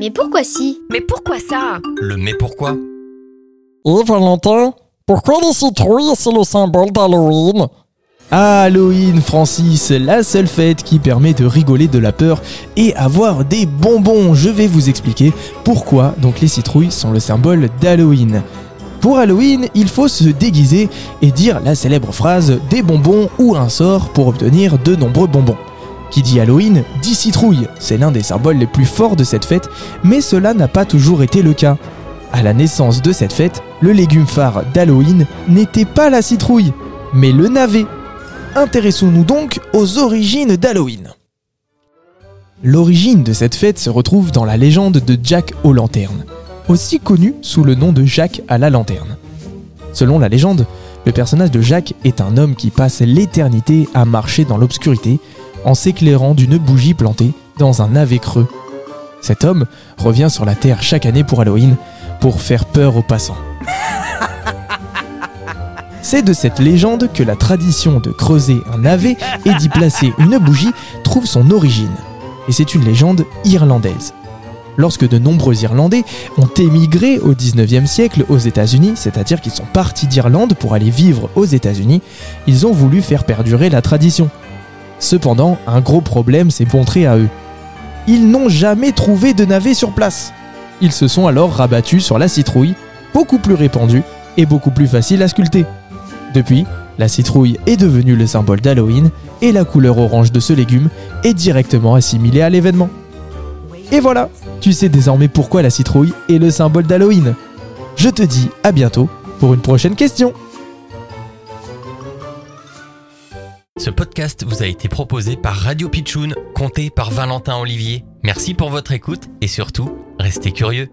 Mais pourquoi si Mais pourquoi ça Le mais pourquoi Et Valentin, pourquoi les citrouilles c'est le symbole d'Halloween Halloween, Francis, la seule fête qui permet de rigoler de la peur et avoir des bonbons. Je vais vous expliquer pourquoi donc les citrouilles sont le symbole d'Halloween. Pour Halloween, il faut se déguiser et dire la célèbre phrase des bonbons ou un sort pour obtenir de nombreux bonbons. Qui dit Halloween dit citrouille, c'est l'un des symboles les plus forts de cette fête, mais cela n'a pas toujours été le cas. À la naissance de cette fête, le légume phare d'Halloween n'était pas la citrouille, mais le navet. Intéressons-nous donc aux origines d'Halloween. L'origine de cette fête se retrouve dans la légende de Jack aux lanternes, aussi connu sous le nom de Jacques à la lanterne. Selon la légende, le personnage de Jacques est un homme qui passe l'éternité à marcher dans l'obscurité en s'éclairant d'une bougie plantée dans un navet creux. Cet homme revient sur la Terre chaque année pour Halloween pour faire peur aux passants. C'est de cette légende que la tradition de creuser un navet et d'y placer une bougie trouve son origine. Et c'est une légende irlandaise. Lorsque de nombreux Irlandais ont émigré au 19e siècle aux États-Unis, c'est-à-dire qu'ils sont partis d'Irlande pour aller vivre aux États-Unis, ils ont voulu faire perdurer la tradition. Cependant, un gros problème s'est montré à eux. Ils n'ont jamais trouvé de navet sur place. Ils se sont alors rabattus sur la citrouille, beaucoup plus répandue et beaucoup plus facile à sculpter. Depuis, la citrouille est devenue le symbole d'Halloween et la couleur orange de ce légume est directement assimilée à l'événement. Et voilà, tu sais désormais pourquoi la citrouille est le symbole d'Halloween. Je te dis à bientôt pour une prochaine question. Ce podcast vous a été proposé par Radio Pitchoun, compté par Valentin Olivier. Merci pour votre écoute et surtout, restez curieux.